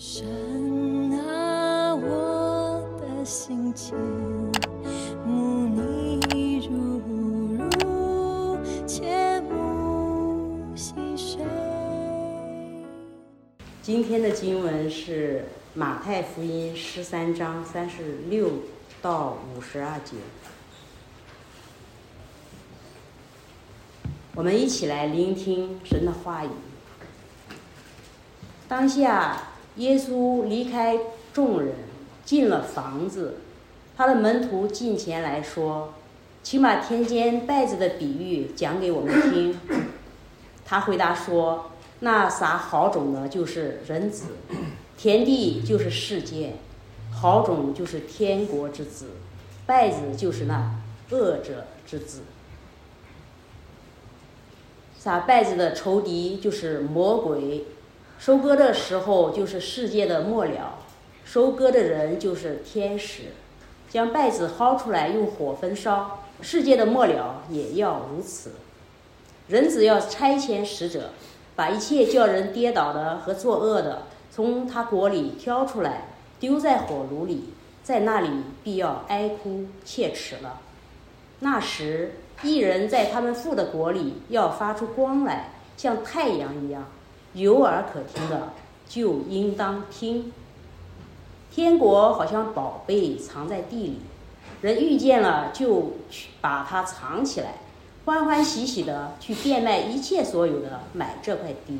神啊，我的心情，慕你如如，切慕细水。今天的经文是马太福音十三章三十六到五十二节。我们一起来聆听神的话语。当下，耶稣离开众人，进了房子。他的门徒近前来说：“请把田间稗子的比喻讲给我们听。”他回答说：“那撒好种的，就是人子；田地就是世界，好种就是天国之子，稗子就是那恶者之子。撒稗子的仇敌就是魔鬼，收割的时候就是世界的末了，收割的人就是天使，将稗子薅出来用火焚烧，世界的末了也要如此。人子要差遣使者，把一切叫人跌倒的和作恶的，从他国里挑出来，丢在火炉里，在那里必要哀哭切齿了。那时，一人在他们父的国里要发出光来，像太阳一样，有耳可听的就应当听。天国好像宝贝藏在地里，人遇见了就去把它藏起来，欢欢喜喜的去变卖一切所有的买这块地。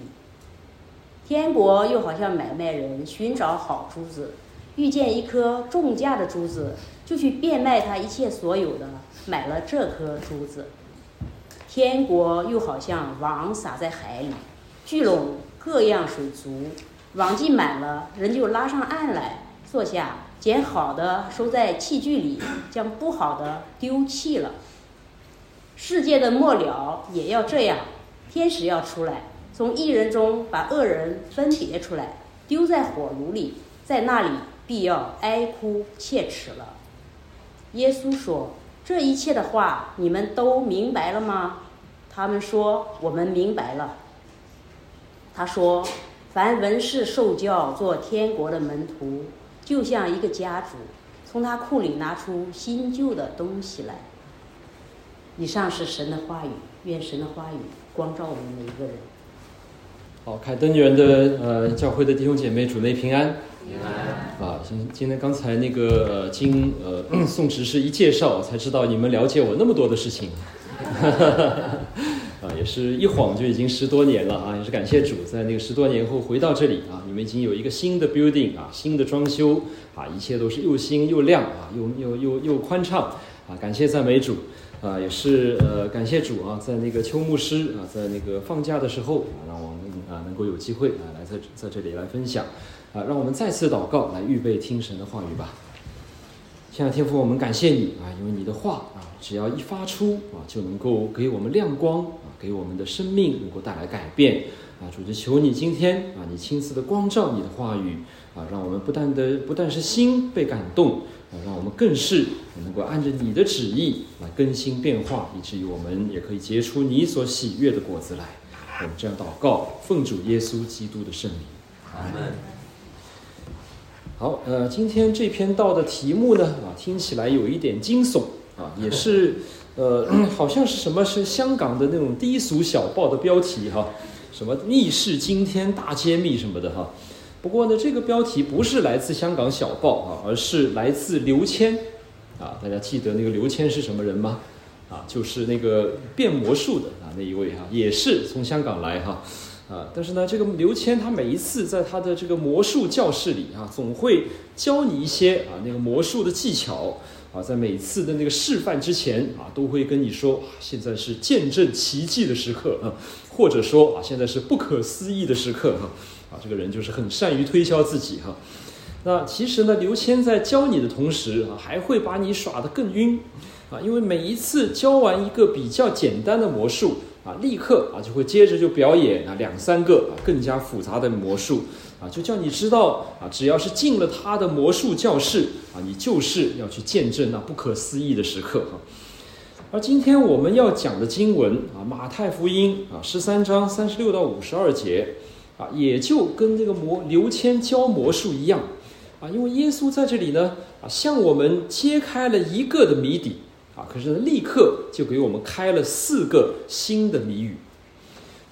天国又好像买卖人寻找好珠子，遇见一颗重价的珠子，就去变卖他一切所有的，买了这颗珠子。天国又好像网撒在海里，聚拢各样水族，网既满了，人就拉上岸来，坐下，捡好的收在器具里，将不好的丢弃了。世界的末了也要这样，天使要出来，从一人中把恶人分别出来，丢在火炉里，在那里必要哀哭切齿了。耶稣说：“这一切的话，你们都明白了吗？”他们说：“我们明白了。”他说：“凡文士受教做天国的门徒，就像一个家主，从他库里拿出新旧的东西来。”以上是神的话语，愿神的话语光照我们每一个人。好，凯登园的呃教会的弟兄姐妹，主内平安。平安。啊，今今天刚才那个经呃 宋执事一介绍，才知道你们了解我那么多的事情。是一晃就已经十多年了啊！也是感谢主，在那个十多年后回到这里啊，你们已经有一个新的 building 啊，新的装修啊，一切都是又新又亮啊，又又又又宽敞啊！感谢赞美主啊！也是呃感谢主啊，在那个邱牧师啊，在那个放假的时候啊，让我们啊能够有机会啊来在在这里来分享啊，让我们再次祷告来预备听神的话语吧。亲爱的天父，我们感谢你啊，因为你的话啊，只要一发出啊，就能够给我们亮光啊，给我们的生命能够带来改变啊。主就求你今天啊，你亲自的光照你的话语啊，让我们不但的不但是心被感动啊，让我们更是能够按着你的旨意来更新变化，以至于我们也可以结出你所喜悦的果子来。我们这样祷告，奉主耶稣基督的圣名，阿门。好，呃，今天这篇道的题目呢，啊，听起来有一点惊悚啊，也是，呃，好像是什么是香港的那种低俗小报的标题哈，什么密室惊天大揭秘什么的哈。不过呢，这个标题不是来自香港小报啊，而是来自刘谦啊。大家记得那个刘谦是什么人吗？啊，就是那个变魔术的啊那一位哈，也是从香港来哈。啊，但是呢，这个刘谦他每一次在他的这个魔术教室里啊，总会教你一些啊那个魔术的技巧啊，在每次的那个示范之前啊，都会跟你说，现在是见证奇迹的时刻啊，或者说啊，现在是不可思议的时刻哈，啊，这个人就是很善于推销自己哈。那其实呢，刘谦在教你的同时啊，还会把你耍得更晕啊，因为每一次教完一个比较简单的魔术。啊，立刻啊就会接着就表演啊两三个啊更加复杂的魔术啊，就叫你知道啊，只要是进了他的魔术教室啊，你就是要去见证那不可思议的时刻哈。而今天我们要讲的经文啊，《马太福音》啊十三章三十六到五十二节啊，也就跟这个魔刘谦教魔术一样，啊，因为耶稣在这里呢，啊，向我们揭开了一个的谜底，啊，可是呢，立刻就给我们开了四个新的谜语，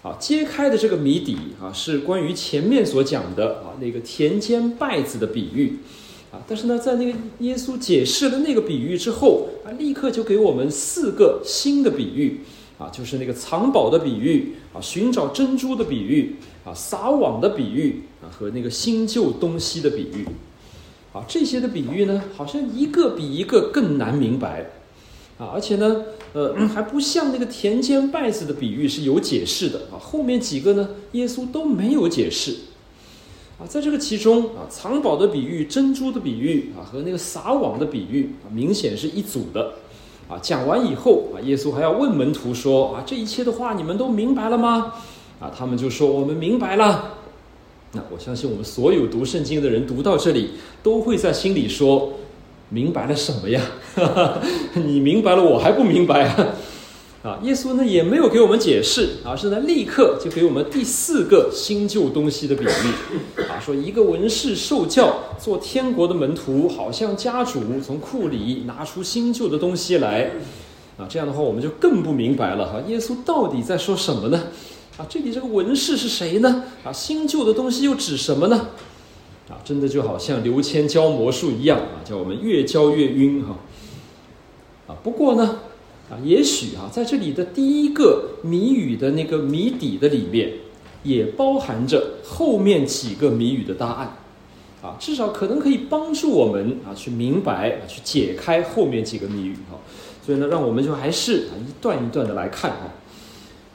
啊，揭开的这个谜底啊，是关于前面所讲的啊那个田间稗子的比喻，啊，但是呢，在那个耶稣解释了那个比喻之后，啊，立刻就给我们四个新的比喻。啊，就是那个藏宝的比喻啊，寻找珍珠的比喻啊，撒网的比喻啊，和那个新旧东西的比喻，啊，这些的比喻呢，好像一个比一个更难明白，啊，而且呢，呃，还不像那个田间稗子的比喻是有解释的啊，后面几个呢，耶稣都没有解释，啊，在这个其中啊，藏宝的比喻、珍珠的比喻啊，和那个撒网的比喻啊，明显是一组的。啊，讲完以后啊，耶稣还要问门徒说：“啊，这一切的话你们都明白了吗？”啊，他们就说：“我们明白了。”那我相信我们所有读圣经的人读到这里，都会在心里说：“明白了什么呀？你明白了，我还不明白啊！”啊，耶稣呢也没有给我们解释，而是呢立刻就给我们第四个新旧东西的比喻，啊，说一个文士受教做天国的门徒，好像家主从库里拿出新旧的东西来，啊，这样的话我们就更不明白了哈，耶稣到底在说什么呢？啊，这里这个文士是谁呢？啊，新旧的东西又指什么呢？啊，真的就好像刘谦教魔术一样啊，叫我们越教越晕哈。啊不过呢。啊，也许啊，在这里的第一个谜语的那个谜底的里面，也包含着后面几个谜语的答案，啊，至少可能可以帮助我们啊去明白去解开后面几个谜语哈。所以呢，让我们就还是啊一段一段的来看啊。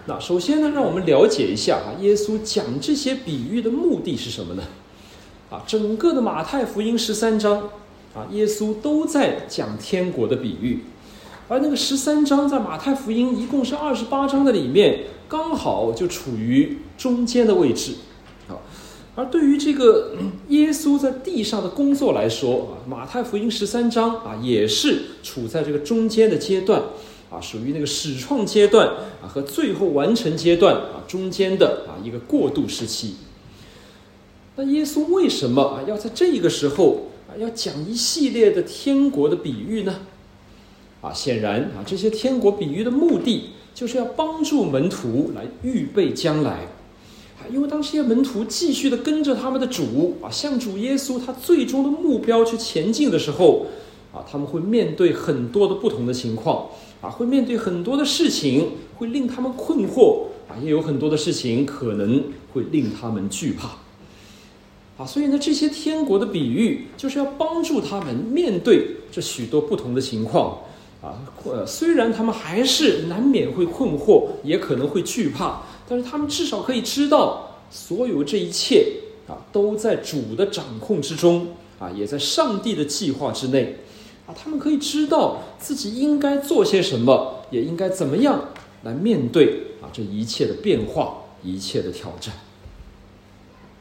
那首先呢，让我们了解一下啊，耶稣讲这些比喻的目的是什么呢？啊，整个的马太福音十三章啊，耶稣都在讲天国的比喻。而那个十三章在马太福音一共是二十八章的里面，刚好就处于中间的位置，啊，而对于这个耶稣在地上的工作来说啊，马太福音十三章啊也是处在这个中间的阶段，啊，属于那个始创阶段啊和最后完成阶段啊中间的啊一个过渡时期。那耶稣为什么啊要在这个时候啊要讲一系列的天国的比喻呢？啊，显然啊，这些天国比喻的目的就是要帮助门徒来预备将来，啊，因为当这些门徒继续的跟着他们的主啊，向主耶稣他最终的目标去前进的时候，啊，他们会面对很多的不同的情况，啊，会面对很多的事情，会令他们困惑，啊，也有很多的事情可能会令他们惧怕，啊，所以呢，这些天国的比喻就是要帮助他们面对这许多不同的情况。啊，呃，虽然他们还是难免会困惑，也可能会惧怕，但是他们至少可以知道，所有这一切啊，都在主的掌控之中，啊，也在上帝的计划之内，啊，他们可以知道自己应该做些什么，也应该怎么样来面对啊这一切的变化，一切的挑战。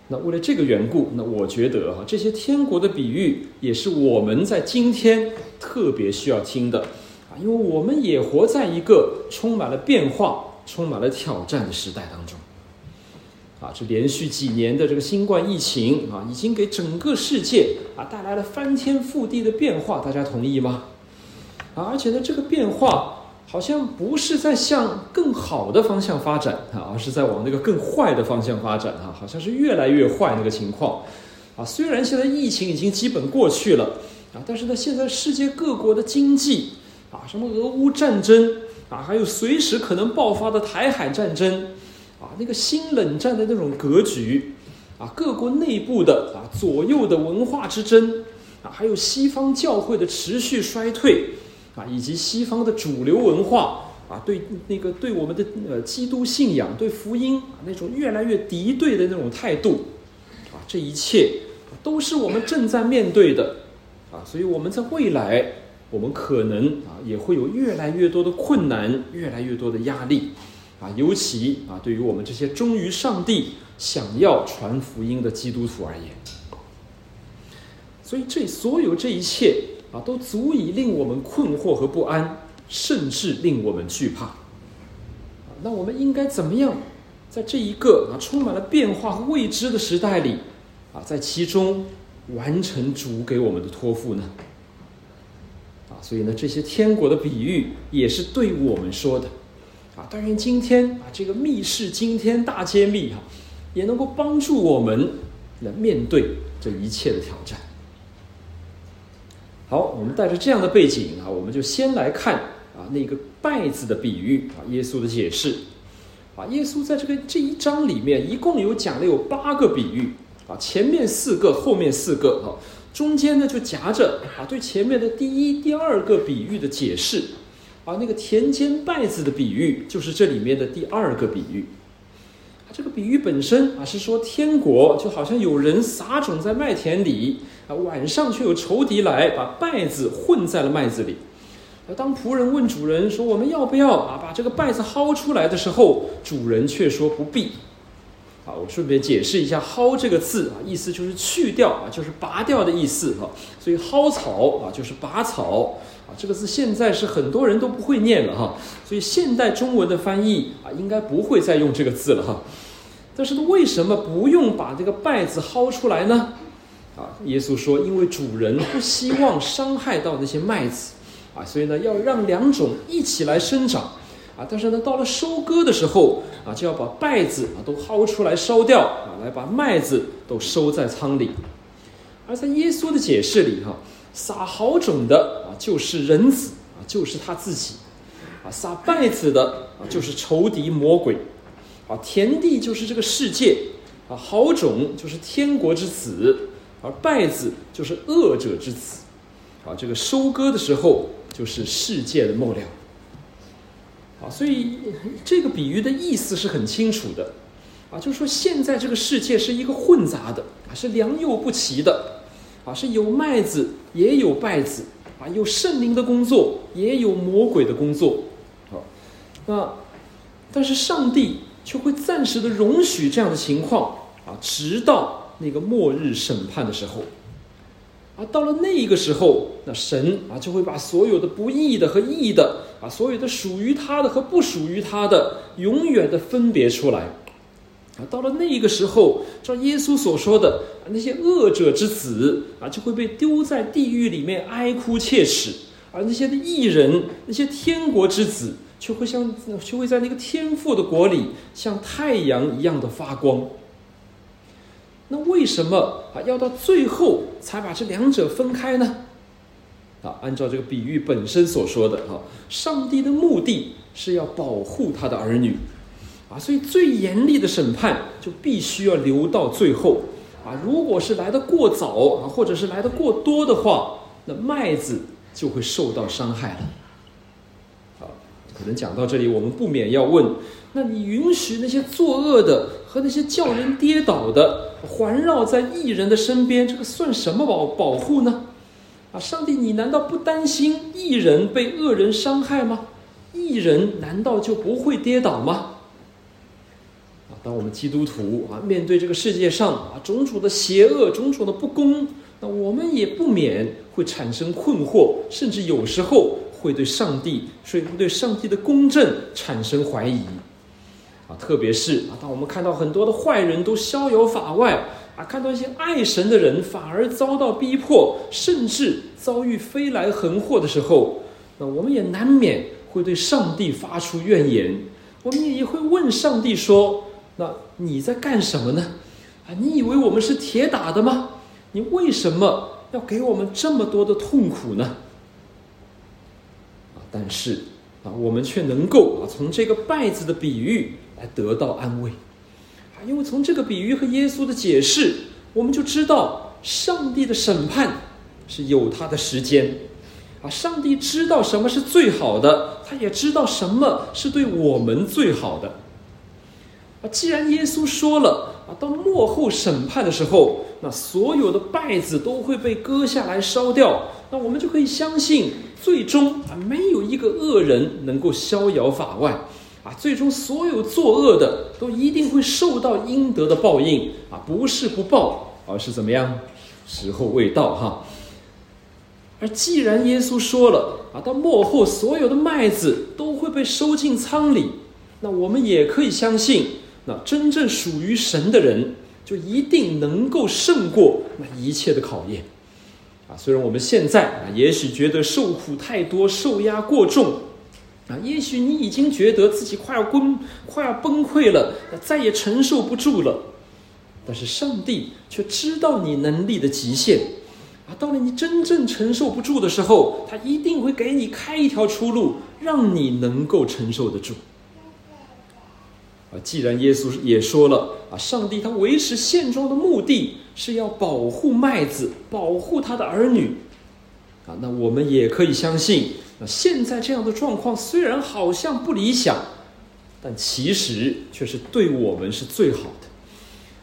那为了这个缘故，那我觉得哈，这些天国的比喻也是我们在今天特别需要听的。啊，因为我们也活在一个充满了变化、充满了挑战的时代当中。啊，这连续几年的这个新冠疫情啊，已经给整个世界啊带来了翻天覆地的变化，大家同意吗？啊，而且呢，这个变化好像不是在向更好的方向发展啊，而是在往那个更坏的方向发展啊，好像是越来越坏那个情况。啊，虽然现在疫情已经基本过去了啊，但是呢，现在世界各国的经济。啊，什么俄乌战争啊，还有随时可能爆发的台海战争，啊，那个新冷战的那种格局，啊，各国内部的啊左右的文化之争，啊，还有西方教会的持续衰退，啊，以及西方的主流文化啊，对那个对我们的呃基督信仰、对福音啊那种越来越敌对的那种态度，啊，这一切都是我们正在面对的，啊，所以我们在未来。我们可能啊也会有越来越多的困难，越来越多的压力，啊，尤其啊对于我们这些忠于上帝、想要传福音的基督徒而言，所以这所有这一切啊都足以令我们困惑和不安，甚至令我们惧怕。那我们应该怎么样在这一个啊充满了变化和未知的时代里，啊，在其中完成主给我们的托付呢？所以呢，这些天国的比喻也是对我们说的。啊，但愿今天啊，这个密室惊天大揭秘哈，也能够帮助我们来面对这一切的挑战。好，我们带着这样的背景啊，我们就先来看啊那个拜字的比喻啊，耶稣的解释。啊，耶稣在这个这一章里面一共有讲了有八个比喻啊，前面四个，后面四个哈，中间呢就夹着啊对前面的第一、第二个比喻的解释。啊，那个田间稗子的比喻就是这里面的第二个比喻。这个比喻本身啊是说天国就好像有人撒种在麦田里，啊，晚上却有仇敌来把稗子混在了麦子里。啊，当仆人问主人说我们要不要啊把这个稗子薅出来的时候，主人却说不必。啊，我顺便解释一下“薅”这个字啊，意思就是去掉啊，就是拔掉的意思哈。所以薅草啊，就是拔草啊。这个字现在是很多人都不会念了哈。所以现代中文的翻译啊，应该不会再用这个字了哈。但是为什么不用把这个“稗”字薅出来呢？啊，耶稣说，因为主人不希望伤害到那些麦子啊，所以呢，要让两种一起来生长。但是呢，到了收割的时候啊，就要把稗子啊都薅出来烧掉啊，来把麦子都收在仓里。而在耶稣的解释里，哈，撒好种的啊就是人子啊，就是他自己啊；撒稗子的啊就是仇敌魔鬼啊；田地就是这个世界啊；好种就是天国之子，而稗子就是恶者之子啊。这个收割的时候就是世界的末了。啊，所以这个比喻的意思是很清楚的，啊，就是说现在这个世界是一个混杂的，啊，是良莠不齐的，啊，是有麦子也有稗子，啊，有圣灵的工作也有魔鬼的工作，啊，那但是上帝却会暂时的容许这样的情况，啊，直到那个末日审判的时候。啊，到了那个时候，那神啊就会把所有的不义的和义的啊，所有的属于他的和不属于他的，永远的分别出来。啊，到了那个时候，照耶稣所说的，那些恶者之子啊，就会被丢在地狱里面哀哭切齿；而那些的义人，那些天国之子，却会像却会在那个天父的国里，像太阳一样的发光。那为什么啊要到最后才把这两者分开呢？啊，按照这个比喻本身所说的啊，上帝的目的是要保护他的儿女，啊，所以最严厉的审判就必须要留到最后，啊，如果是来的过早啊，或者是来的过多的话，那麦子就会受到伤害了。啊，可能讲到这里，我们不免要问：那你允许那些作恶的和那些叫人跌倒的？环绕在艺人的身边，这个算什么保保护呢？啊，上帝，你难道不担心艺人被恶人伤害吗？艺人难道就不会跌倒吗？啊，当我们基督徒啊，面对这个世界上啊种种的邪恶、种种的不公，那我们也不免会产生困惑，甚至有时候会对上帝，所以对上帝的公正产生怀疑。啊，特别是啊，当我们看到很多的坏人都逍遥法外啊，看到一些爱神的人反而遭到逼迫，甚至遭遇飞来横祸的时候，那我们也难免会对上帝发出怨言。我们也会问上帝说：“那你在干什么呢？啊，你以为我们是铁打的吗？你为什么要给我们这么多的痛苦呢？”啊，但是啊，我们却能够啊，从这个败子的比喻。来得到安慰，因为从这个比喻和耶稣的解释，我们就知道上帝的审判是有他的时间，啊，上帝知道什么是最好的，他也知道什么是对我们最好的，啊，既然耶稣说了，啊，到末后审判的时候，那所有的败子都会被割下来烧掉，那我们就可以相信，最终啊，没有一个恶人能够逍遥法外。最终所有作恶的都一定会受到应得的报应啊！不是不报，而是怎么样？时候未到哈。而既然耶稣说了啊，到末后所有的麦子都会被收进仓里，那我们也可以相信那真正属于神的人，就一定能够胜过那一切的考验。啊，虽然我们现在啊，也许觉得受苦太多，受压过重，啊，也许你已经觉得自己快要崩、快要崩溃了，再也承受不住了。但是上帝却知道你能力的极限，啊，到了你真正承受不住的时候，他一定会给你开一条出路，让你能够承受得住。啊，既然耶稣也说了啊，上帝他维持现状的目的是要保护麦子，保护他的儿女，啊，那我们也可以相信，那现在这样的状况虽然好像不理想，但其实却是对我们是最好的。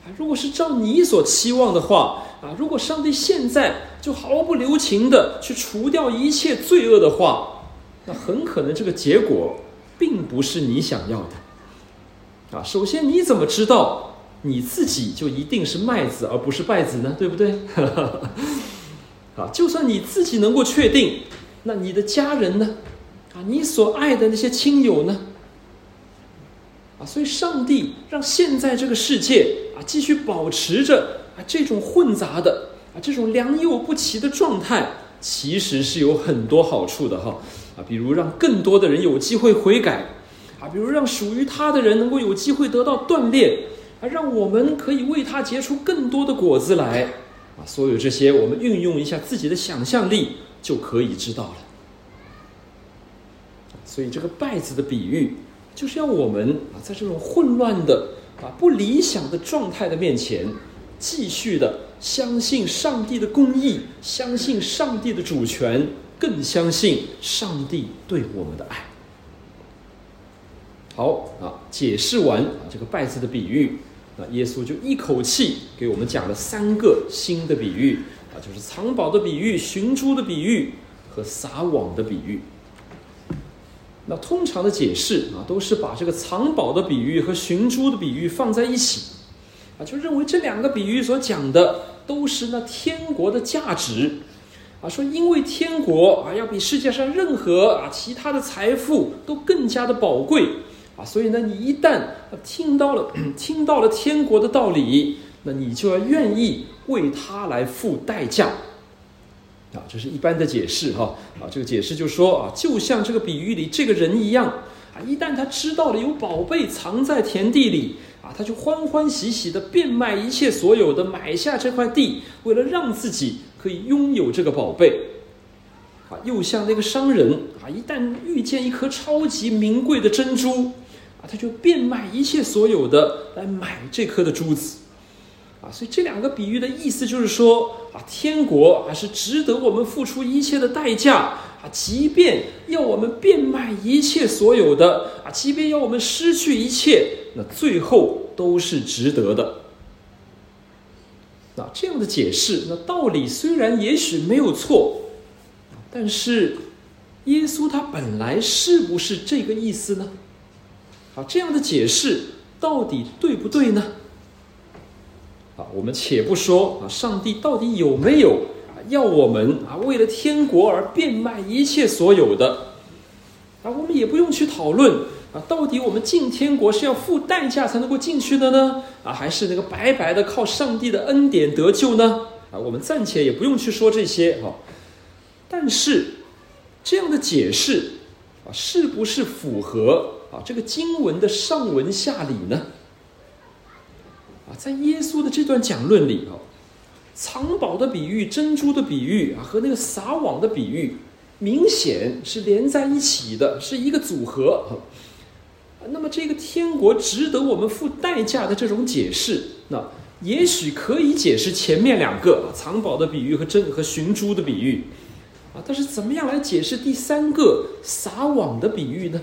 啊，如果是照你所期望的话，啊，如果上帝现在就毫不留情的去除掉一切罪恶的话，那很可能这个结果并不是你想要的。啊，首先你怎么知道你自己就一定是麦子而不是稗子呢？对不对？啊，就算你自己能够确定，那你的家人呢？啊，你所爱的那些亲友呢？啊，所以上帝让现在这个世界啊继续保持着啊这种混杂的啊这种良莠不齐的状态，其实是有很多好处的哈。啊，比如让更多的人有机会悔改。啊，比如让属于他的人能够有机会得到锻炼，啊，让我们可以为他结出更多的果子来，啊，所有这些我们运用一下自己的想象力就可以知道了。所以这个稗子的比喻，就是要我们啊，在这种混乱的啊不理想的状态的面前，继续的相信上帝的公义，相信上帝的主权，更相信上帝对我们的爱。好啊，解释完啊这个稗子的比喻，那耶稣就一口气给我们讲了三个新的比喻就是藏宝的比喻、寻珠的比喻和撒网的比喻。那通常的解释啊，都是把这个藏宝的比喻和寻珠的比喻放在一起啊，就认为这两个比喻所讲的都是那天国的价值啊，说因为天国啊要比世界上任何啊其他的财富都更加的宝贵。啊，所以呢，你一旦听到了 听到了天国的道理，那你就要愿意为他来付代价。啊，这是一般的解释哈。啊，这个解释就说啊，就像这个比喻里这个人一样啊，一旦他知道了有宝贝藏在田地里啊，他就欢欢喜喜的变卖一切所有的买下这块地，为了让自己可以拥有这个宝贝。啊，又像那个商人啊，一旦遇见一颗超级名贵的珍珠。啊，他就变卖一切所有的来买这颗的珠子，啊，所以这两个比喻的意思就是说，啊，天国啊是值得我们付出一切的代价，啊，即便要我们变卖一切所有的，啊，即便要我们失去一切，那最后都是值得的。那这样的解释，那道理虽然也许没有错，但是耶稣他本来是不是这个意思呢？啊，这样的解释到底对不对呢？啊，我们且不说啊，上帝到底有没有要我们啊为了天国而变卖一切所有的？啊，我们也不用去讨论啊，到底我们进天国是要付代价才能够进去的呢？啊，还是那个白白的靠上帝的恩典得救呢？啊，我们暂且也不用去说这些哈。但是这样的解释啊，是不是符合？啊，这个经文的上文下理呢？啊，在耶稣的这段讲论里啊，藏宝的比喻、珍珠的比喻啊，和那个撒网的比喻，明显是连在一起的，是一个组合。那么，这个天国值得我们付代价的这种解释，那也许可以解释前面两个藏宝的比喻和珍和寻珠的比喻啊，但是怎么样来解释第三个撒网的比喻呢？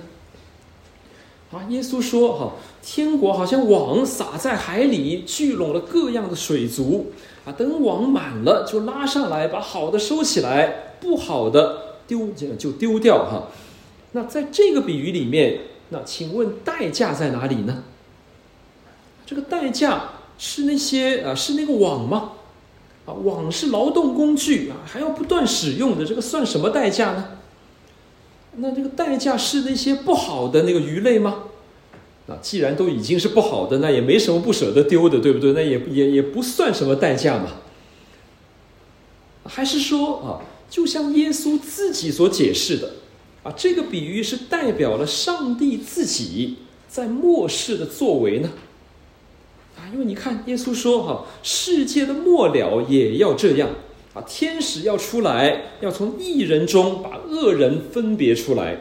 啊，耶稣说：“哈，天国好像网撒在海里，聚拢了各样的水族。啊，等网满了，就拉上来，把好的收起来，不好的丢就丢掉。哈，那在这个比喻里面，那请问代价在哪里呢？这个代价是那些啊，是那个网吗？啊，网是劳动工具啊，还要不断使用的，这个算什么代价呢？”那这个代价是那些不好的那个鱼类吗？啊，既然都已经是不好的，那也没什么不舍得丢的，对不对？那也也也不算什么代价嘛。还是说啊，就像耶稣自己所解释的啊，这个比喻是代表了上帝自己在末世的作为呢？啊，因为你看，耶稣说哈，世界的末了也要这样啊，天使要出来，要从异人中把恶人分别出来。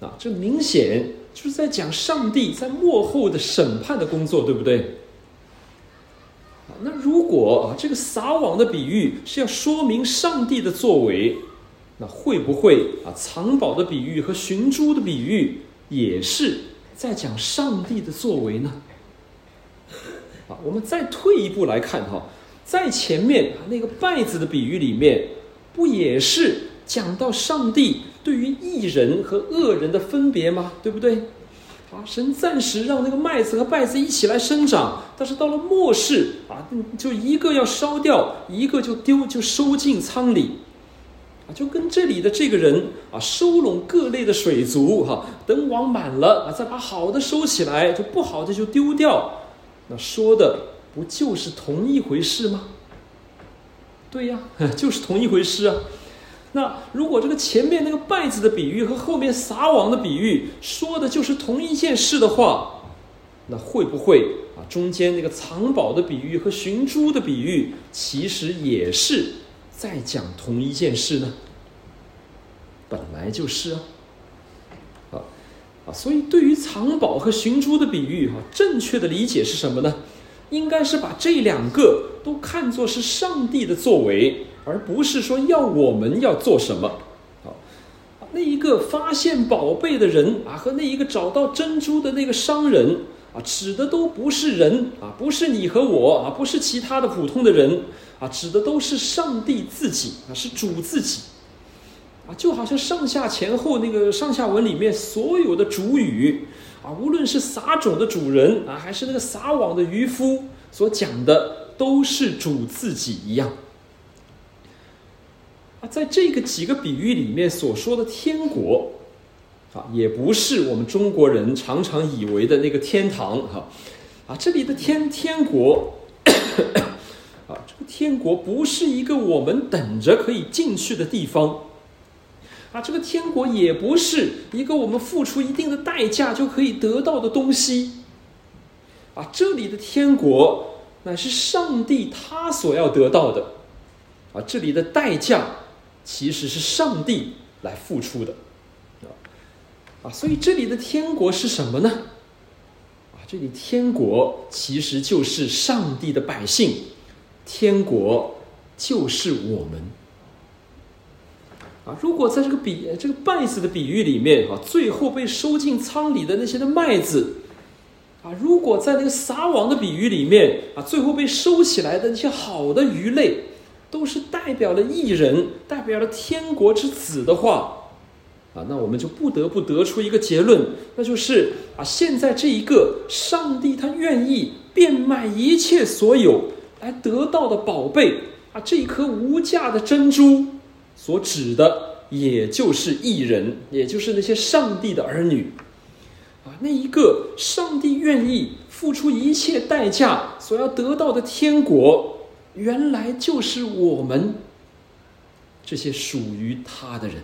啊，这明显就是在讲上帝在幕后的审判的工作，对不对？啊，那如果啊，这个撒网的比喻是要说明上帝的作为，那会不会啊，藏宝的比喻和寻珠的比喻也是在讲上帝的作为呢？啊，我们再退一步来看哈，在前面那个拜子的比喻里面，不也是讲到上帝？对于义人和恶人的分别吗？对不对？啊，神暂时让那个麦子和稗子一起来生长，但是到了末世啊，就一个要烧掉，一个就丢，就收进仓里，啊，就跟这里的这个人啊，收拢各类的水族哈，等网满了啊，再把好的收起来，就不好的就丢掉，那说的不就是同一回事吗？对呀，就是同一回事啊。那如果这个前面那个稗子的比喻和后面撒网的比喻说的就是同一件事的话，那会不会啊中间那个藏宝的比喻和寻珠的比喻其实也是在讲同一件事呢？本来就是啊，啊啊，所以对于藏宝和寻珠的比喻哈，正确的理解是什么呢？应该是把这两个都看作是上帝的作为。而不是说要我们要做什么，好，那一个发现宝贝的人啊，和那一个找到珍珠的那个商人啊，指的都不是人啊，不是你和我啊，不是其他的普通的人啊，指的都是上帝自己啊，是主自己啊，就好像上下前后那个上下文里面所有的主语啊，无论是撒种的主人啊，还是那个撒网的渔夫所讲的，都是主自己一样。啊在这个几个比喻里面所说的天国，啊，也不是我们中国人常常以为的那个天堂，哈，啊，这里的天天国，啊，这个天国不是一个我们等着可以进去的地方，啊，这个天国也不是一个我们付出一定的代价就可以得到的东西，啊，这里的天国乃是上帝他所要得到的，啊，这里的代价。其实是上帝来付出的，啊，所以这里的天国是什么呢？啊，这里天国其实就是上帝的百姓，天国就是我们。啊，如果在这个比这个稗子的比喻里面，啊，最后被收进仓里的那些的麦子，啊，如果在那个撒网的比喻里面，啊，最后被收起来的那些好的鱼类。都是代表了异人，代表了天国之子的话，啊，那我们就不得不得出一个结论，那就是啊，现在这一个上帝他愿意变卖一切所有来得到的宝贝啊，这一颗无价的珍珠，所指的也就是异人，也就是那些上帝的儿女，啊，那一个上帝愿意付出一切代价所要得到的天国。原来就是我们这些属于他的人，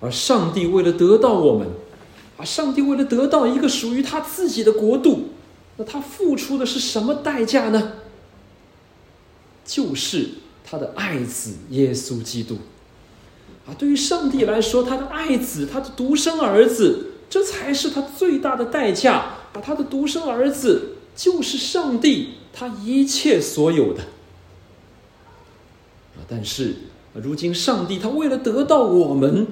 而上帝为了得到我们，啊，上帝为了得到一个属于他自己的国度，那他付出的是什么代价呢？就是他的爱子耶稣基督。啊，对于上帝来说，他的爱子，他的独生儿子，这才是他最大的代价。啊，他的独生儿子就是上帝。他一切所有的啊，但是如今上帝他为了得到我们，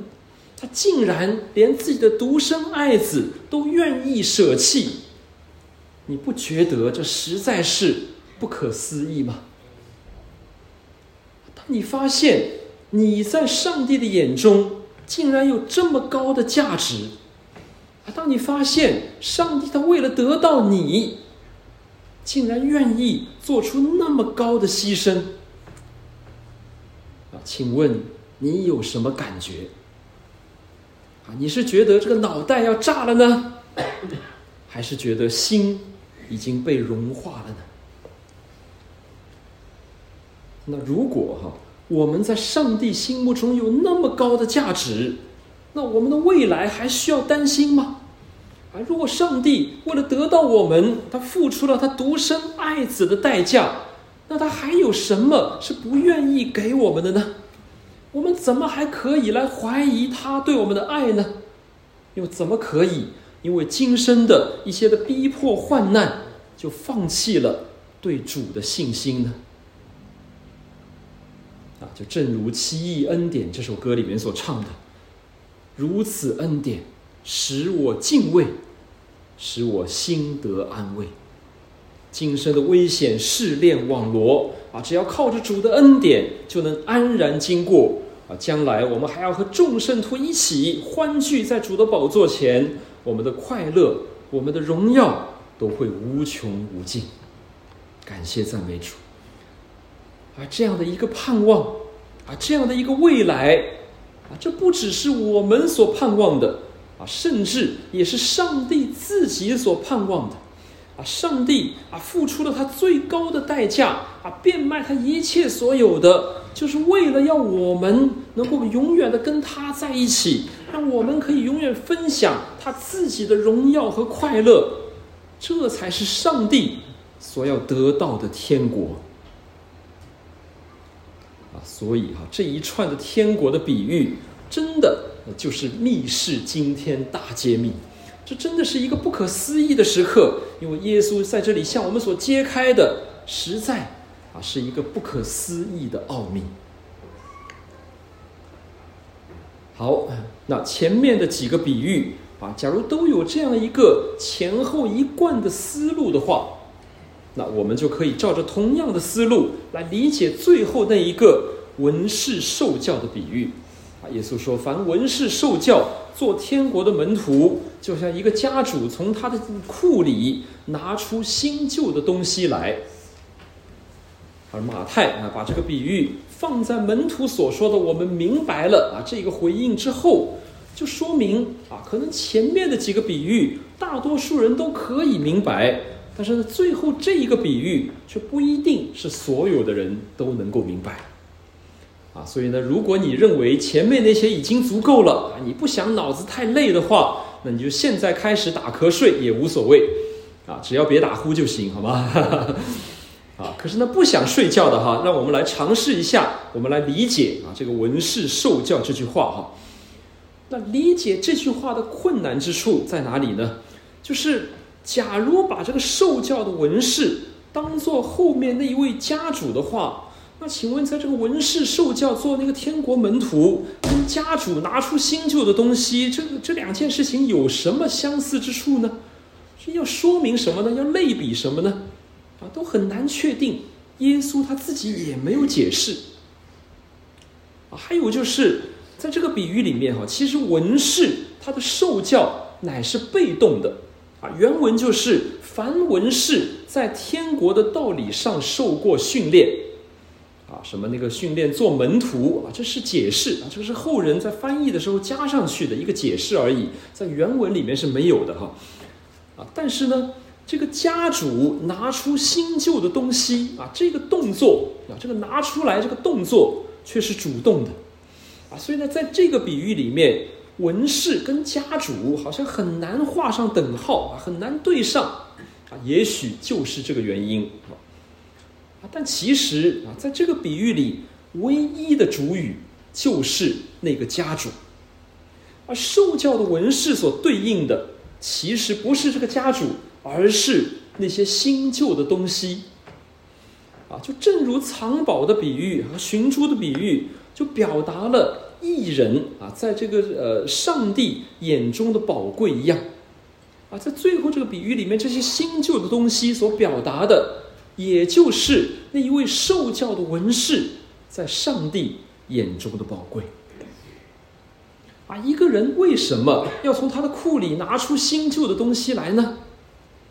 他竟然连自己的独生爱子都愿意舍弃，你不觉得这实在是不可思议吗？你发现你在上帝的眼中竟然有这么高的价值啊，当你发现上帝他为了得到你。竟然愿意做出那么高的牺牲啊？请问你有什么感觉？啊，你是觉得这个脑袋要炸了呢，还是觉得心已经被融化了呢？那如果哈，我们在上帝心目中有那么高的价值，那我们的未来还需要担心吗？啊，如果上帝为了得到我们，他付出了他独生爱子的代价，那他还有什么是不愿意给我们的呢？我们怎么还可以来怀疑他对我们的爱呢？又怎么可以因为今生的一些的逼迫患难，就放弃了对主的信心呢？啊，就正如《七亿恩典》这首歌里面所唱的：“如此恩典，使我敬畏，使我心得安慰。今生的危险试炼网罗啊，只要靠着主的恩典，就能安然经过啊。将来我们还要和众圣徒一起欢聚在主的宝座前，我们的快乐，我们的荣耀都会无穷无尽。感谢赞美主。”啊，这样的一个盼望，啊，这样的一个未来，啊，这不只是我们所盼望的，啊，甚至也是上帝自己所盼望的，啊，上帝啊，付出了他最高的代价，啊，变卖他一切所有的，就是为了要我们能够永远的跟他在一起，让我们可以永远分享他自己的荣耀和快乐，这才是上帝所要得到的天国。所以哈，这一串的天国的比喻，真的就是密室惊天大揭秘。这真的是一个不可思议的时刻，因为耶稣在这里向我们所揭开的，实在啊是一个不可思议的奥秘。好，那前面的几个比喻啊，假如都有这样一个前后一贯的思路的话，那我们就可以照着同样的思路来理解最后那一个。文士受教的比喻，啊，耶稣说：“凡文士受教做天国的门徒，就像一个家主从他的库里拿出新旧的东西来。”而马太啊，把这个比喻放在门徒所说的“我们明白了”啊这个回应之后，就说明啊，可能前面的几个比喻大多数人都可以明白，但是呢，最后这一个比喻却不一定是所有的人都能够明白。啊，所以呢，如果你认为前面那些已经足够了，你不想脑子太累的话，那你就现在开始打瞌睡也无所谓，啊，只要别打呼就行，好吗？啊，可是呢，不想睡觉的哈，让我们来尝试一下，我们来理解啊，这个文士受教这句话哈。那理解这句话的困难之处在哪里呢？就是假如把这个受教的文士当做后面那一位家主的话。那请问，在这个文士受教做那个天国门徒，跟家主拿出新旧的东西，这这两件事情有什么相似之处呢？是要说明什么呢？要类比什么呢？啊，都很难确定。耶稣他自己也没有解释。啊，还有就是在这个比喻里面哈，其实文士他的受教乃是被动的。原文就是凡文士在天国的道理上受过训练。啊，什么那个训练做门徒啊，这是解释啊，这是后人在翻译的时候加上去的一个解释而已，在原文里面是没有的哈。啊，但是呢，这个家主拿出新旧的东西啊，这个动作啊，这个拿出来这个动作却是主动的，啊，所以呢，在这个比喻里面，文士跟家主好像很难画上等号啊，很难对上啊，也许就是这个原因啊。但其实啊，在这个比喻里，唯一的主语就是那个家主，而受教的文士所对应的，其实不是这个家主，而是那些新旧的东西。啊，就正如藏宝的比喻和寻珠的比喻，就表达了艺人啊，在这个呃上帝眼中的宝贵一样。啊，在最后这个比喻里面，这些新旧的东西所表达的。也就是那一位受教的文士，在上帝眼中的宝贵。啊，一个人为什么要从他的库里拿出新旧的东西来呢？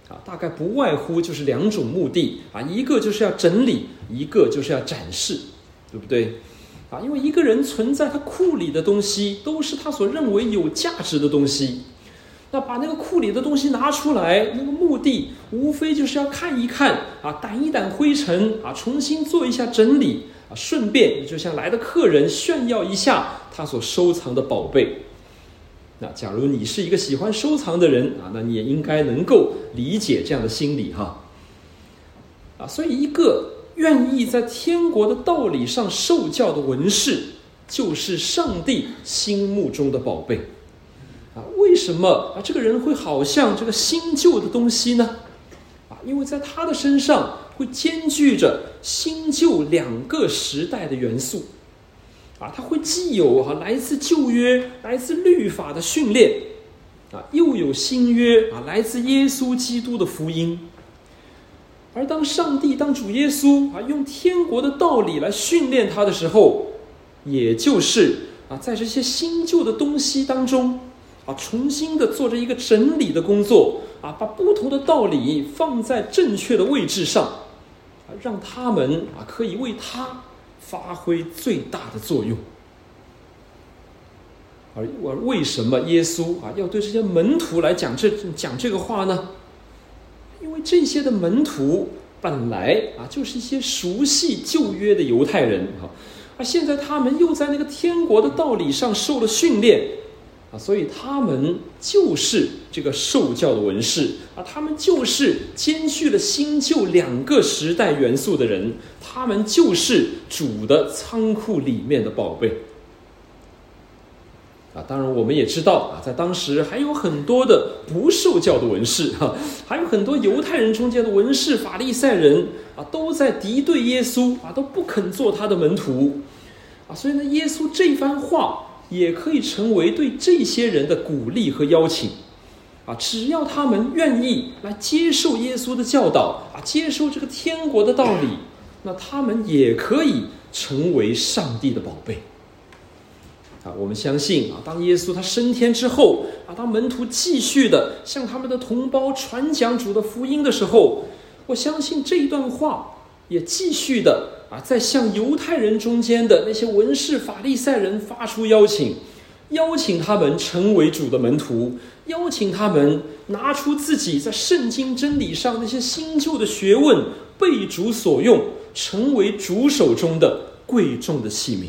啊，大概不外乎就是两种目的啊，一个就是要整理，一个就是要展示，对不对？啊，因为一个人存在他库里的东西，都是他所认为有价值的东西。那把那个库里的东西拿出来，那个目的无非就是要看一看啊，掸一掸灰尘啊，重新做一下整理啊，顺便就像来的客人炫耀一下他所收藏的宝贝。那假如你是一个喜欢收藏的人啊，那你也应该能够理解这样的心理哈。啊，所以一个愿意在天国的道理上受教的文士，就是上帝心目中的宝贝。啊，为什么啊这个人会好像这个新旧的东西呢？啊，因为在他的身上会兼具着新旧两个时代的元素。啊，他会既有啊来自旧约、来自律法的训练，啊，又有新约啊来自耶稣基督的福音。而当上帝、当主耶稣啊用天国的道理来训练他的时候，也就是啊在这些新旧的东西当中啊重新的做着一个整理的工作啊，把不同的道理放在正确的位置上啊，让他们啊可以为他。发挥最大的作用，而而为什么耶稣啊要对这些门徒来讲这讲这个话呢？这些的门徒本来啊就是一些熟悉旧约的犹太人啊，而现在他们又在那个天国的道理上受了训练啊。所以他们就是这个受教的文士啊，他们就是兼具了新旧两个时代元素的人，他们就是主的仓库里面的宝贝。啊，当然我们也知道啊，在当时还有很多的不受教的文士哈，还有很多犹太人中间的文士、法利赛人啊，都在敌对耶稣啊，都不肯做他的门徒啊，所以呢，耶稣这番话。也可以成为对这些人的鼓励和邀请，啊，只要他们愿意来接受耶稣的教导，啊，接受这个天国的道理，那他们也可以成为上帝的宝贝。啊，我们相信啊，当耶稣他升天之后，啊，当门徒继续的向他们的同胞传讲主的福音的时候，我相信这一段话也继续的。啊，在向犹太人中间的那些文士、法利赛人发出邀请，邀请他们成为主的门徒，邀请他们拿出自己在圣经真理上那些新旧的学问，被主所用，成为主手中的贵重的器皿。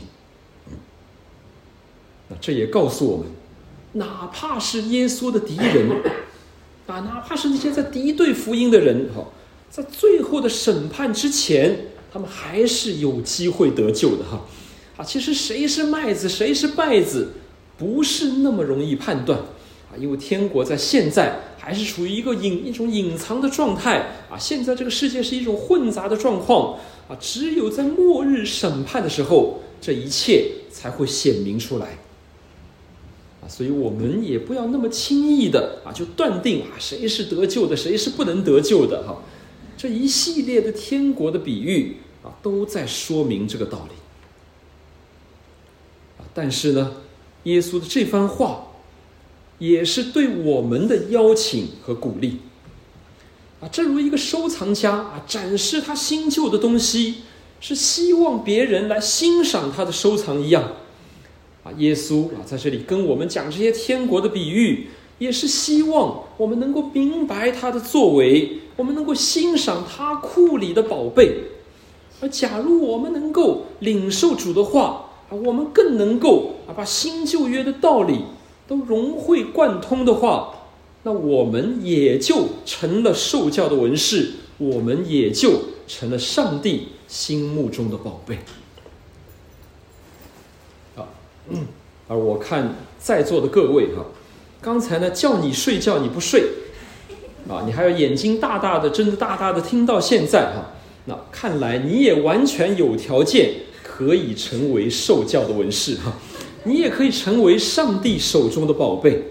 那这也告诉我们，哪怕是耶稣的敌人，啊，哪怕是那些在敌对福音的人，哈，在最后的审判之前。他们还是有机会得救的哈，啊，其实谁是麦子，谁是稗子，不是那么容易判断啊，因为天国在现在还是处于一个隐一种隐藏的状态啊，现在这个世界是一种混杂的状况啊，只有在末日审判的时候，这一切才会显明出来，所以我们也不要那么轻易的啊，就断定啊谁是得救的，谁是不能得救的哈，这一系列的天国的比喻啊。都在说明这个道理啊！但是呢，耶稣的这番话也是对我们的邀请和鼓励啊！正如一个收藏家啊，展示他新旧的东西，是希望别人来欣赏他的收藏一样啊！耶稣啊，在这里跟我们讲这些天国的比喻，也是希望我们能够明白他的作为，我们能够欣赏他库里的宝贝。而假如我们能够领受主的话啊，我们更能够啊把新旧约的道理都融会贯通的话，那我们也就成了受教的文士，我们也就成了上帝心目中的宝贝。嗯，而我看在座的各位哈，刚才呢叫你睡觉你不睡，啊，你还要眼睛大大的睁着大大的听到现在哈。那看来你也完全有条件可以成为受教的文士哈，你也可以成为上帝手中的宝贝，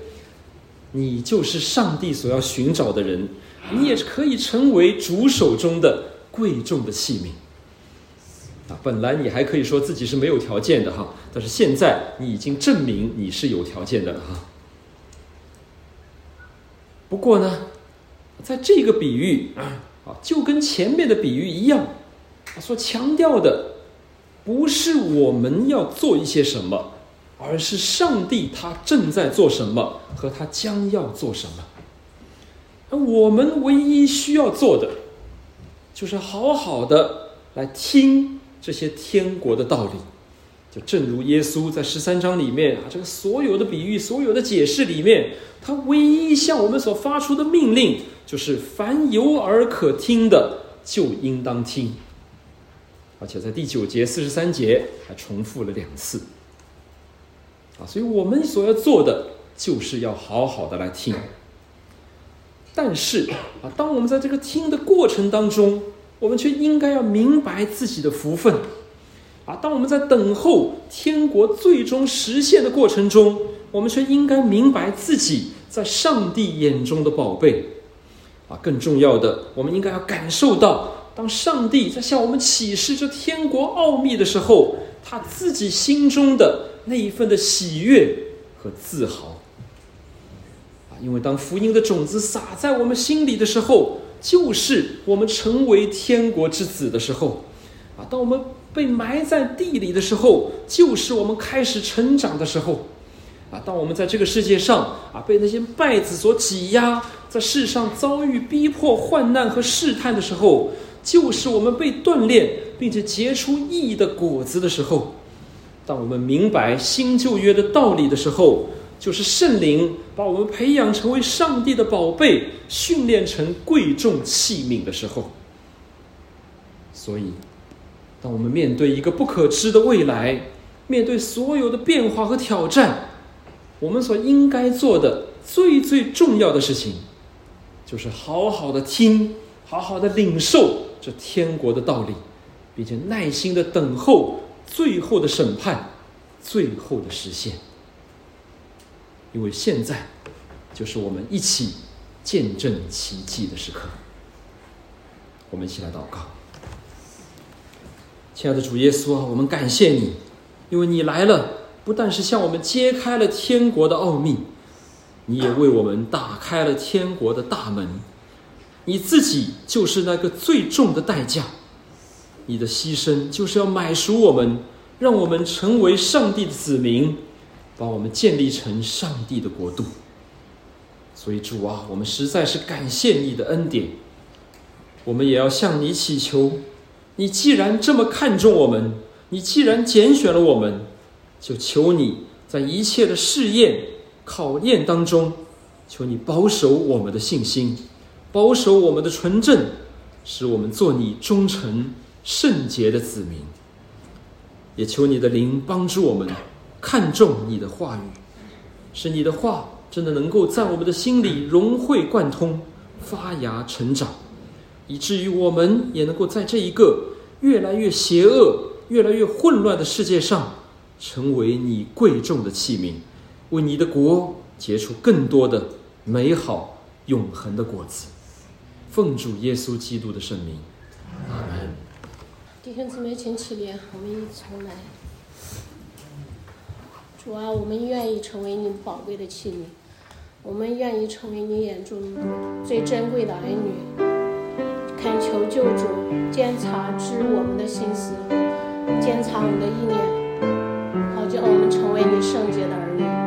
你就是上帝所要寻找的人，你也可以成为主手中的贵重的器皿。啊，本来你还可以说自己是没有条件的哈，但是现在你已经证明你是有条件的了哈。不过呢，在这个比喻啊。就跟前面的比喻一样，所强调的不是我们要做一些什么，而是上帝他正在做什么和他将要做什么。而我们唯一需要做的，就是好好的来听这些天国的道理。就正如耶稣在十三章里面啊，这个所有的比喻、所有的解释里面，他唯一向我们所发出的命令，就是凡有耳可听的，就应当听。而且在第九节、四十三节还重复了两次。啊，所以我们所要做的，就是要好好的来听。但是啊，当我们在这个听的过程当中，我们却应该要明白自己的福分。啊，当我们在等候天国最终实现的过程中，我们却应该明白自己在上帝眼中的宝贝。啊，更重要的，我们应该要感受到，当上帝在向我们启示这天国奥秘的时候，他自己心中的那一份的喜悦和自豪。啊，因为当福音的种子撒在我们心里的时候，就是我们成为天国之子的时候。啊，当我们被埋在地里的时候，就是我们开始成长的时候，啊！当我们在这个世界上啊被那些败子所挤压，在世上遭遇逼迫、患难和试探的时候，就是我们被锻炼并且结出意义的果子的时候。当我们明白新旧约的道理的时候，就是圣灵把我们培养成为上帝的宝贝，训练成贵重器皿的时候。所以。当我们面对一个不可知的未来，面对所有的变化和挑战，我们所应该做的最最重要的事情，就是好好的听，好好的领受这天国的道理，并且耐心的等候最后的审判，最后的实现。因为现在，就是我们一起见证奇迹的时刻。我们一起来祷告。亲爱的主耶稣啊，我们感谢你，因为你来了，不但是向我们揭开了天国的奥秘，你也为我们打开了天国的大门。你自己就是那个最重的代价，你的牺牲就是要买赎我们，让我们成为上帝的子民，帮我们建立成上帝的国度。所以主啊，我们实在是感谢你的恩典，我们也要向你祈求。你既然这么看重我们，你既然拣选了我们，就求你在一切的试验、考验当中，求你保守我们的信心，保守我们的纯正，使我们做你忠诚圣洁的子民。也求你的灵帮助我们看重你的话语，使你的话真的能够在我们的心里融会贯通、发芽成长。以至于我们也能够在这一个越来越邪恶、越来越混乱的世界上，成为你贵重的器皿，为你的国结出更多的美好、永恒的果子。奉主耶稣基督的圣名，阿门。弟兄姊妹，请起立，我们一起重来。主啊，我们愿意成为你宝贵的器皿，我们愿意成为你眼中最珍贵的儿女。恳求救主监察知我们的心思，监察我们的意念，好叫我们成为你圣洁的儿女。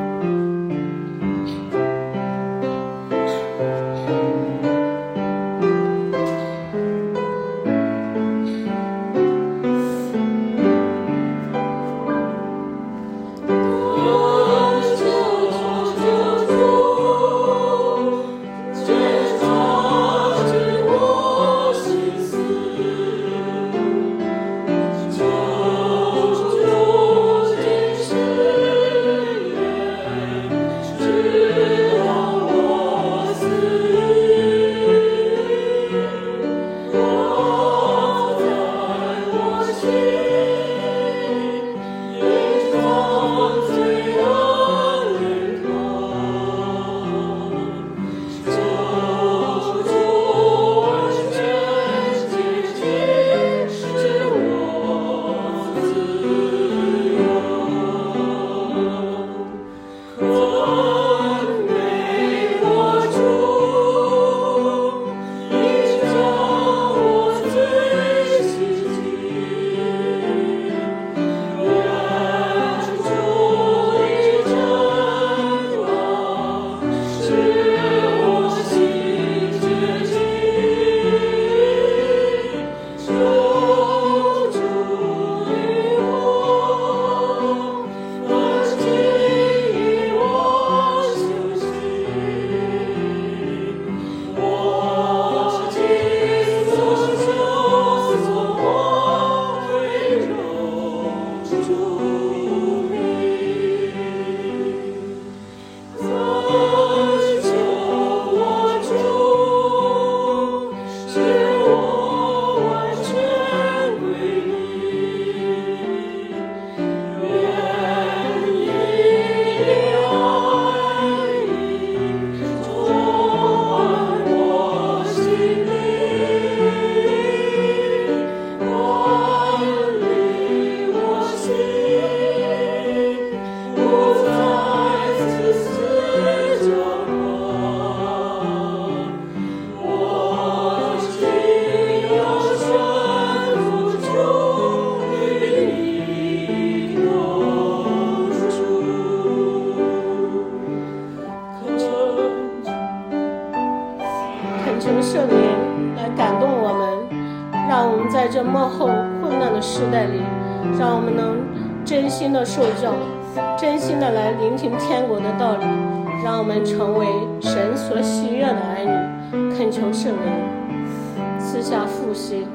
圣灵来感动我们让我们在这幕后混乱的时代里让我们能真心的受教真心的来聆听天国的道理让我们成为神所喜悦的儿女恳求圣灵赐下复习